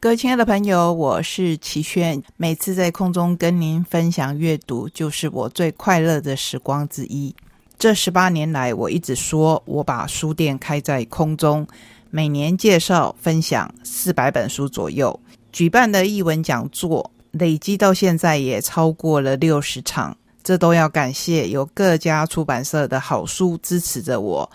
各位亲爱的朋友，我是齐轩。每次在空中跟您分享阅读，就是我最快乐的时光之一。这十八年来，我一直说我把书店开在空中，每年介绍分享四百本书左右。举办的译文讲座累积到现在也超过了六十场，这都要感谢有各家出版社的好书支持着我，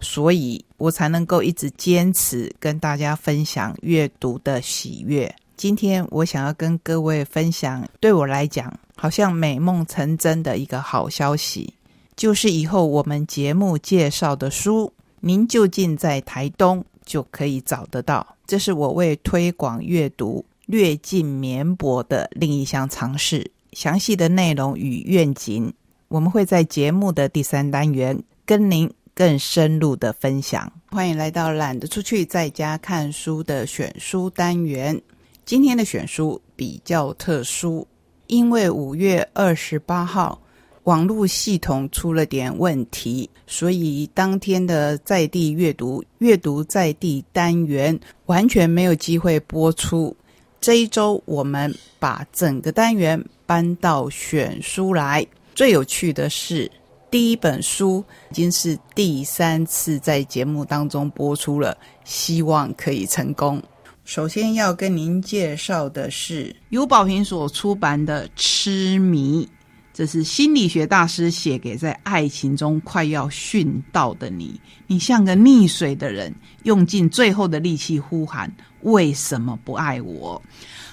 所以我才能够一直坚持跟大家分享阅读的喜悦。今天我想要跟各位分享，对我来讲好像美梦成真的一个好消息，就是以后我们节目介绍的书，您就近在台东就可以找得到。这是我为推广阅读略尽绵薄的另一项尝试。详细的内容与愿景，我们会在节目的第三单元跟您更深入的分享。欢迎来到懒得出去，在家看书的选书单元。今天的选书比较特殊，因为五月二十八号。网络系统出了点问题，所以当天的在地阅读、阅读在地单元完全没有机会播出。这一周，我们把整个单元搬到选书来。最有趣的是，第一本书已经是第三次在节目当中播出了，希望可以成功。首先要跟您介绍的是由宝平所出版的《痴迷》。这是心理学大师写给在爱情中快要殉道的你。你像个溺水的人，用尽最后的力气呼喊：“为什么不爱我？”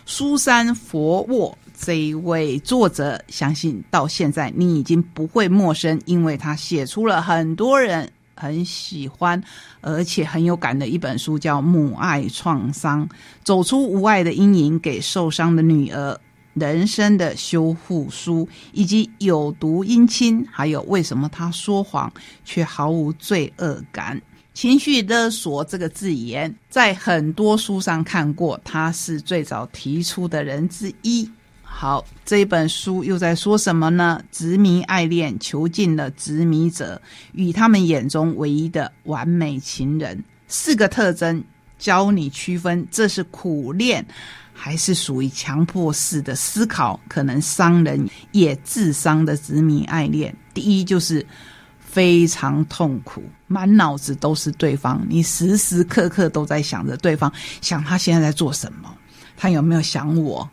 苏珊·佛沃这一位作者，相信到现在你已经不会陌生，因为他写出了很多人很喜欢而且很有感的一本书，叫《母爱创伤：走出无爱的阴影给受伤的女儿》。人生的修复书，以及有毒姻亲，还有为什么他说谎却毫无罪恶感？情绪勒索这个字眼，在很多书上看过，他是最早提出的人之一。好，这本书又在说什么呢？执迷爱恋，囚禁了执迷者与他们眼中唯一的完美情人。四个特征教你区分，这是苦恋。还是属于强迫式的思考，可能伤人也自伤的执迷爱恋。第一就是非常痛苦，满脑子都是对方，你时时刻刻都在想着对方，想他现在在做什么，他有没有想我，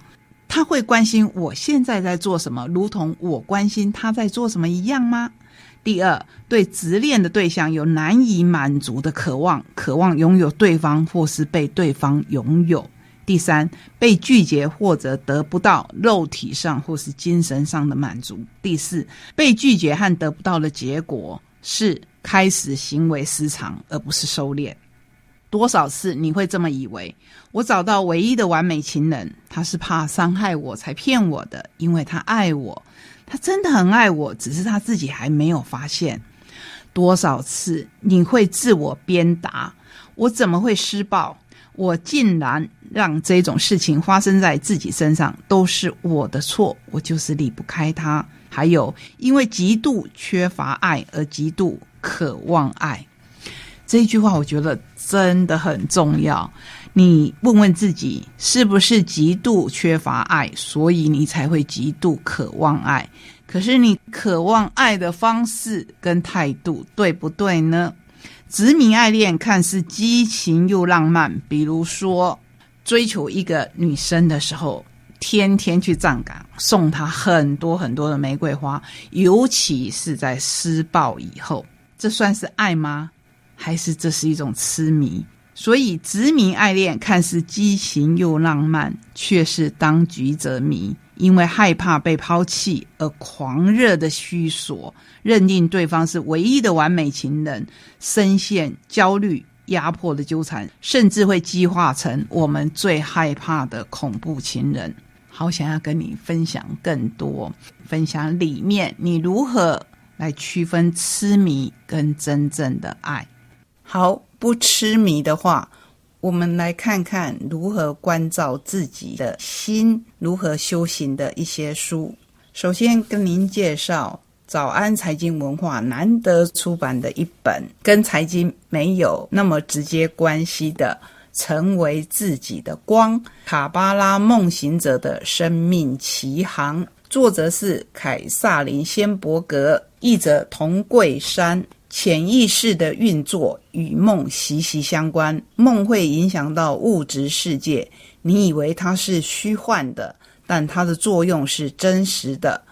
他会关心我现在在做什么，如同我关心他在做什么一样吗？第二，对执恋的对象有难以满足的渴望，渴望拥有对方或是被对方拥有。第三，被拒绝或者得不到肉体上或是精神上的满足。第四，被拒绝和得不到的结果是开始行为失常，而不是收敛。多少次你会这么以为？我找到唯一的完美情人，他是怕伤害我才骗我的，因为他爱我，他真的很爱我，只是他自己还没有发现。多少次你会自我鞭打？我怎么会施暴？我竟然让这种事情发生在自己身上，都是我的错。我就是离不开他。还有，因为极度缺乏爱而极度渴望爱，这一句话我觉得真的很重要。你问问自己，是不是极度缺乏爱，所以你才会极度渴望爱？可是你渴望爱的方式跟态度对不对呢？执迷爱恋看似激情又浪漫，比如说追求一个女生的时候，天天去站岗，送她很多很多的玫瑰花，尤其是在施暴以后，这算是爱吗？还是这是一种痴迷？所以执迷爱恋看似激情又浪漫，却是当局者迷。因为害怕被抛弃而狂热的虚索，认定对方是唯一的完美情人，深陷焦虑、压迫的纠缠，甚至会激化成我们最害怕的恐怖情人。好想要跟你分享更多，分享里面你如何来区分痴迷跟真正的爱。好，不痴迷的话，我们来看看如何关照自己的心，如何修行的一些书。首先跟您介绍早安财经文化难得出版的一本，跟财经没有那么直接关系的。成为自己的光，卡巴拉梦行者的生命奇航，作者是凯撒琳·仙伯格，译者童桂山。潜意识的运作与梦息息相关，梦会影响到物质世界。你以为它是虚幻的，但它的作用是真实的。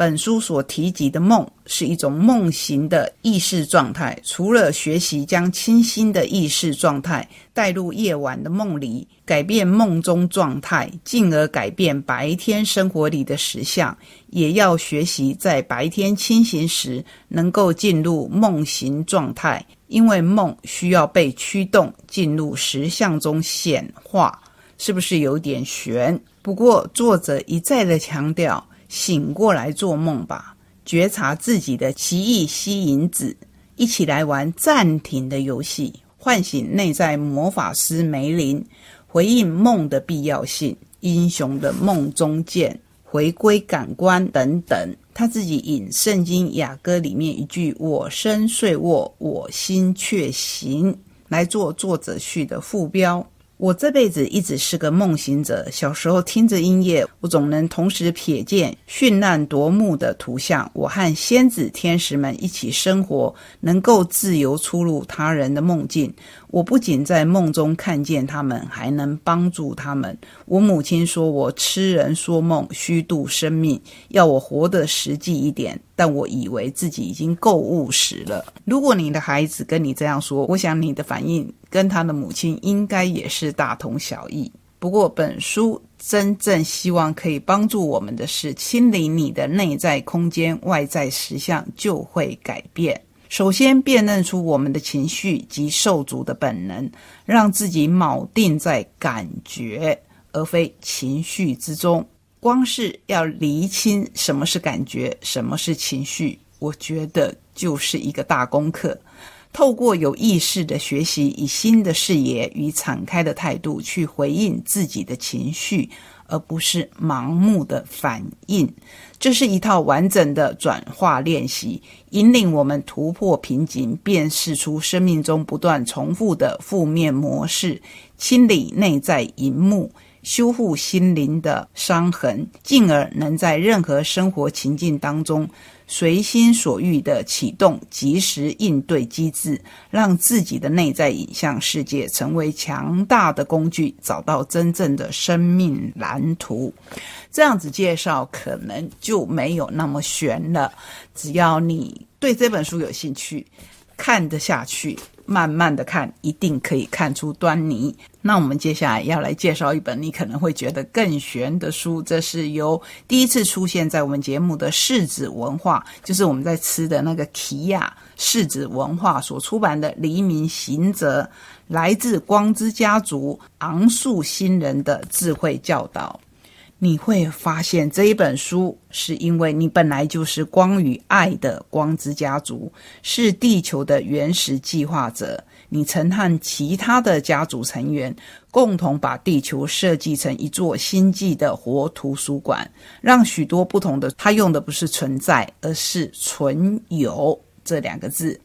本书所提及的梦是一种梦形的意识状态。除了学习将清新的意识状态带入夜晚的梦里，改变梦中状态，进而改变白天生活里的实相，也要学习在白天清醒时能够进入梦形状态。因为梦需要被驱动进入实相中显化，是不是有点悬？不过作者一再的强调。醒过来做梦吧，觉察自己的奇异吸引子，一起来玩暂停的游戏，唤醒内在魔法师梅林，回应梦的必要性，英雄的梦中见，回归感官等等。他自己引圣经雅歌里面一句“我身睡卧，我心却行”来做作者序的副标。我这辈子一直是个梦行者。小时候听着音乐，我总能同时瞥见绚烂夺目的图像。我和仙子、天使们一起生活，能够自由出入他人的梦境。我不仅在梦中看见他们，还能帮助他们。我母亲说我痴人说梦，虚度生命，要我活得实际一点。但我以为自己已经够务实了。如果你的孩子跟你这样说，我想你的反应跟他的母亲应该也是大同小异。不过，本书真正希望可以帮助我们的是，清理你的内在空间，外在实相就会改变。首先，辨认出我们的情绪及受阻的本能，让自己锚定在感觉而非情绪之中。光是要厘清什么是感觉，什么是情绪，我觉得就是一个大功课。透过有意识的学习，以新的视野与敞开的态度去回应自己的情绪。而不是盲目的反应，这是一套完整的转化练习，引领我们突破瓶颈，辨识出生命中不断重复的负面模式，清理内在荧幕，修复心灵的伤痕，进而能在任何生活情境当中。随心所欲的启动及时应对机制，让自己的内在影像世界成为强大的工具，找到真正的生命蓝图。这样子介绍可能就没有那么悬了。只要你对这本书有兴趣，看得下去。慢慢的看，一定可以看出端倪。那我们接下来要来介绍一本你可能会觉得更玄的书，这是由第一次出现在我们节目的世子文化，就是我们在吃的那个奇亚世子文化所出版的《黎明行者》，来自光之家族昂树新人的智慧教导。你会发现这一本书，是因为你本来就是光与爱的光之家族，是地球的原始计划者。你曾和其他的家族成员共同把地球设计成一座星际的活图书馆，让许多不同的他用的不是存在，而是存有这两个字。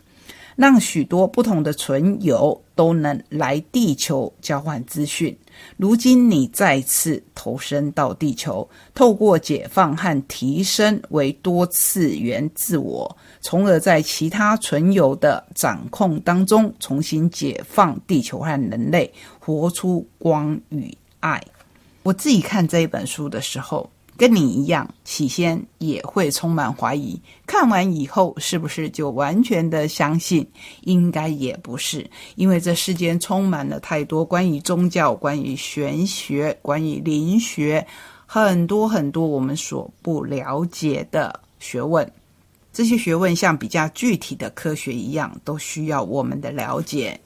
让许多不同的存有都能来地球交换资讯。如今你再次投身到地球，透过解放和提升为多次元自我，从而在其他存有的掌控当中重新解放地球和人类，活出光与爱。我自己看这一本书的时候。跟你一样，起先也会充满怀疑。看完以后，是不是就完全的相信？应该也不是，因为这世间充满了太多关于宗教、关于玄学、关于灵学，很多很多我们所不了解的学问。这些学问像比较具体的科学一样，都需要我们的了解。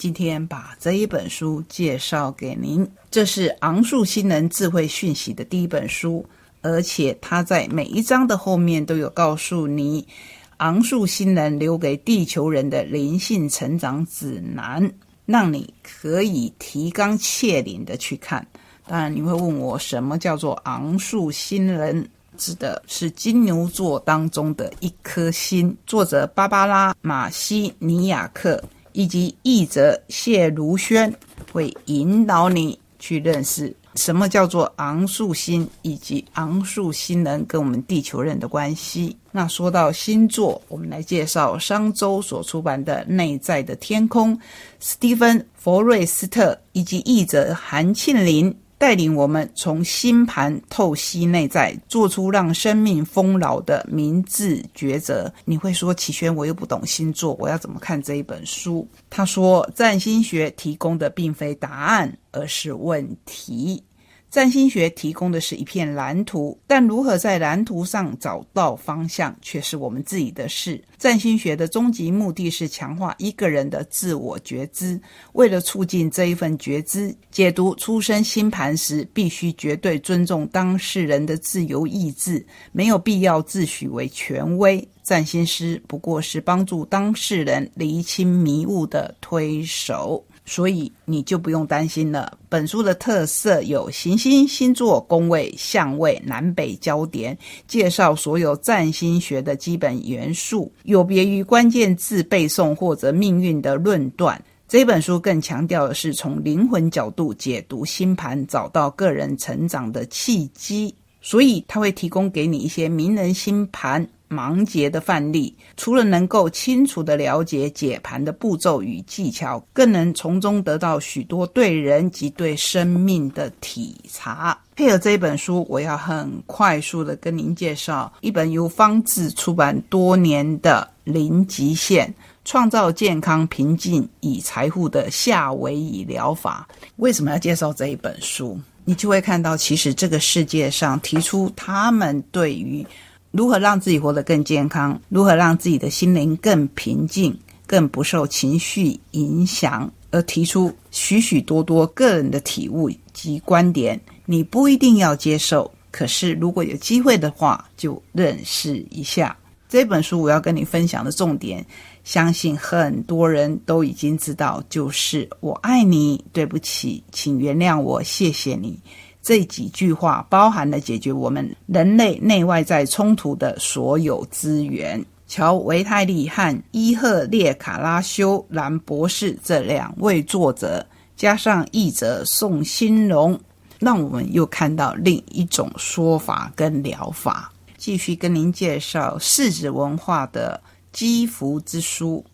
今天把这一本书介绍给您，这是昂树新人智慧讯息的第一本书，而且它在每一章的后面都有告诉你昂树新人留给地球人的灵性成长指南，让你可以提纲挈领的去看。当然，你会问我什么叫做昂树新人？指的是金牛座当中的一颗星。作者芭芭拉·马西尼亚克以及译者谢如轩会引导你去认识什么叫做昂树星，以及昂树星人跟我们地球人的关系。那说到星座，我们来介绍商周所出版的《内在的天空》，斯蒂芬·佛瑞斯特以及译者韩庆林。带领我们从星盘透析内在，做出让生命丰饶的明智抉择。你会说，启轩，我又不懂星座，我要怎么看这一本书？他说，占星学提供的并非答案，而是问题。占星学提供的是一片蓝图，但如何在蓝图上找到方向，却是我们自己的事。占星学的终极目的是强化一个人的自我觉知。为了促进这一份觉知，解读出生星盘时，必须绝对尊重当事人的自由意志，没有必要自诩为权威。占星师不过是帮助当事人厘清迷雾的推手。所以你就不用担心了。本书的特色有行星、星座、宫位、相位、南北焦点，介绍所有占星学的基本元素，有别于关键字背诵或者命运的论断。这本书更强调的是从灵魂角度解读星盘，找到个人成长的契机。所以它会提供给你一些名人星盘。盲结的范例，除了能够清楚的了解解盘的步骤与技巧，更能从中得到许多对人及对生命的体察。配合这一本书，我要很快速的跟您介绍一本由方志出版多年的《零极限创造健康平静与财富的夏威夷疗法》。为什么要介绍这一本书？你就会看到，其实这个世界上提出他们对于如何让自己活得更健康？如何让自己的心灵更平静、更不受情绪影响？而提出许许多多个人的体悟及观点，你不一定要接受。可是如果有机会的话，就认识一下这本书。我要跟你分享的重点，相信很多人都已经知道，就是“我爱你”，对不起，请原谅我，谢谢你。这几句话包含了解决我们人类内外在冲突的所有资源。乔维泰利和伊赫列卡拉修兰博士这两位作者，加上译者宋新荣，让我们又看到另一种说法跟疗法。继续跟您介绍世子文化的《积福之书》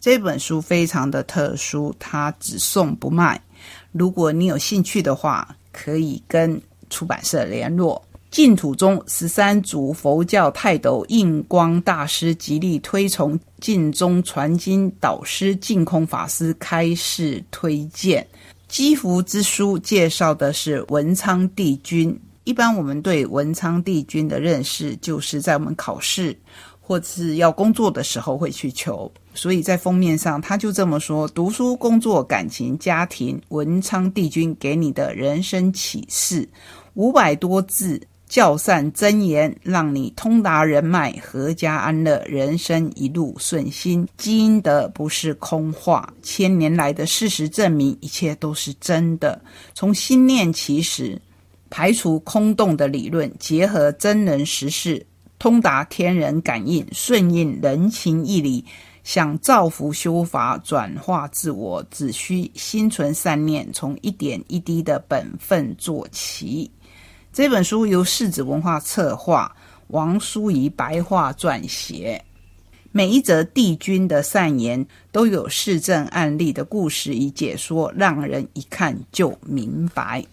这本书，非常的特殊，它只送不卖。如果你有兴趣的话，可以跟出版社联络。净土中十三祖佛教泰斗印光大师极力推崇净宗传经导师净空法师开示推荐。积福之书介绍的是文昌帝君。一般我们对文昌帝君的认识，就是在我们考试或是要工作的时候会去求。所以在封面上，他就这么说：读书、工作、感情、家庭，文昌帝君给你的人生启示，五百多字教善真言，让你通达人脉，阖家安乐，人生一路顺心。积阴德不是空话，千年来的事实证明，一切都是真的。从心念起始，排除空洞的理论，结合真人实事，通达天人感应，顺应人情义理。想造福修法、转化自我，只需心存善念，从一点一滴的本分做起。这本书由世子文化策划，王淑仪白话撰写。每一则帝君的善言都有市政案例的故事与解说，让人一看就明白。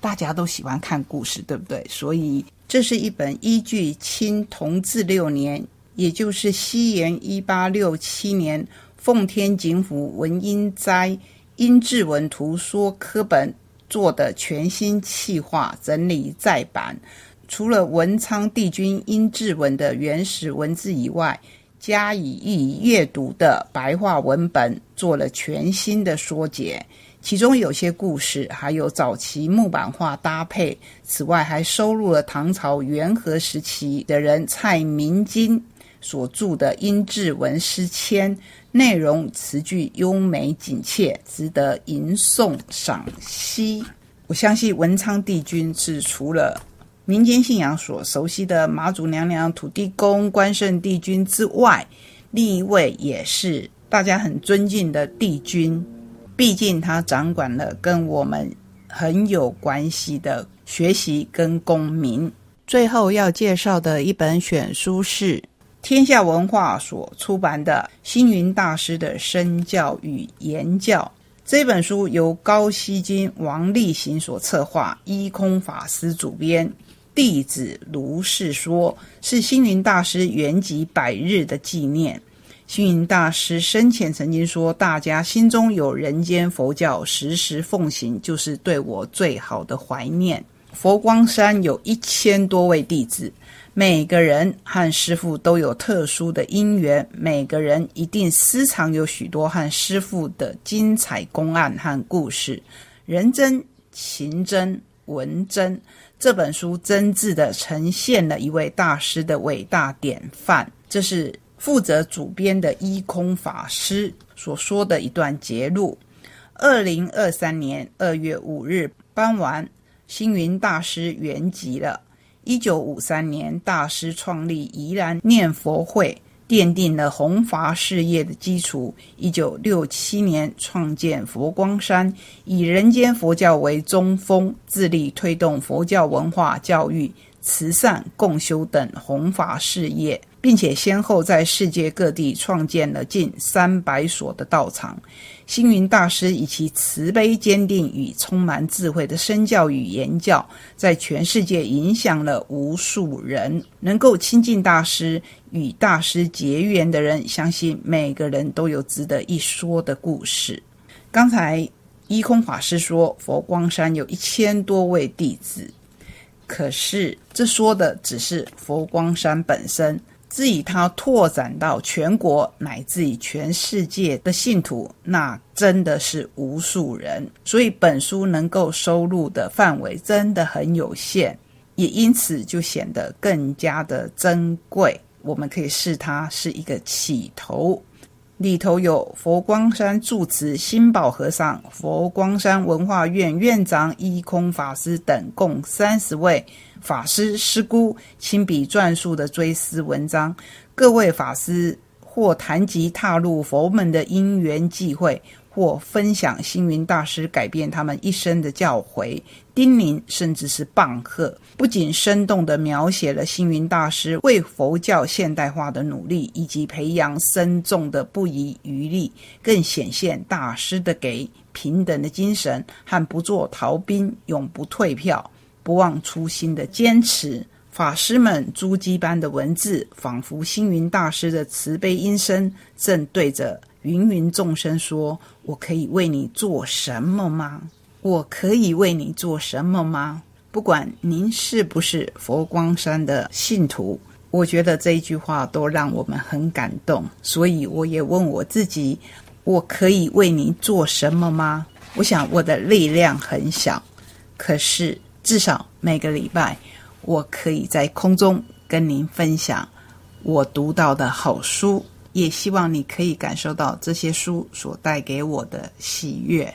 大家都喜欢看故事，对不对？所以这是一本依据清同治六年。也就是西元一八六七年，奉天景府文英斋英志文图说科本做的全新企划整理再版，除了文昌帝君英志文的原始文字以外，加以易阅读的白话文本做了全新的缩解，其中有些故事还有早期木板画搭配。此外，还收录了唐朝元和时期的人蔡明金所著的英志文诗签，内容词句优美紧切，值得吟诵赏析。我相信文昌帝君是除了民间信仰所熟悉的妈祖娘娘、土地公、关圣帝君之外，另一位也是大家很尊敬的帝君。毕竟他掌管了跟我们很有关系的学习跟公民。最后要介绍的一本选书是天下文化所出版的《星云大师的身教与言教》。这本书由高希金、王立行所策划，一空法师主编。弟子如是说，是星云大师圆寂百日的纪念。星云大师生前曾经说：“大家心中有人间佛教，时时奉行，就是对我最好的怀念。”佛光山有一千多位弟子。每个人和师父都有特殊的因缘，每个人一定私藏有许多和师父的精彩公案和故事。人真情真文真，这本书真挚的呈现了一位大师的伟大典范。这是负责主编的一空法师所说的一段节录：二零二三年二月五日傍晚，星云大师圆寂了。一九五三年，大师创立宜兰念佛会，奠定了弘法事业的基础。一九六七年，创建佛光山，以人间佛教为中锋，致力推动佛教文化教育、慈善共修等弘法事业。并且先后在世界各地创建了近三百所的道场。星云大师以其慈悲、坚定与充满智慧的身教与言教，在全世界影响了无数人。能够亲近大师、与大师结缘的人，相信每个人都有值得一说的故事。刚才一空法师说，佛光山有一千多位弟子，可是这说的只是佛光山本身。至于他拓展到全国乃至于全世界的信徒，那真的是无数人。所以本书能够收录的范围真的很有限，也因此就显得更加的珍贵。我们可以视它是一个起头。里头有佛光山住持新宝和尚、佛光山文化院院长一空法师等共三十位法师师姑亲笔撰述的追思文章。各位法师或谈及踏入佛门的因缘际会。或分享星云大师改变他们一生的教诲、叮咛，甚至是棒喝，不仅生动地描写了星云大师为佛教现代化的努力，以及培养僧众的不遗余力，更显现大师的给平等的精神和不做逃兵、永不退票、不忘初心的坚持。法师们珠玑般的文字，仿佛星云大师的慈悲音声，正对着。芸芸众生说：“我可以为你做什么吗？我可以为你做什么吗？不管您是不是佛光山的信徒，我觉得这一句话都让我们很感动。所以我也问我自己：我可以为你做什么吗？我想我的力量很小，可是至少每个礼拜，我可以在空中跟您分享我读到的好书。”也希望你可以感受到这些书所带给我的喜悦。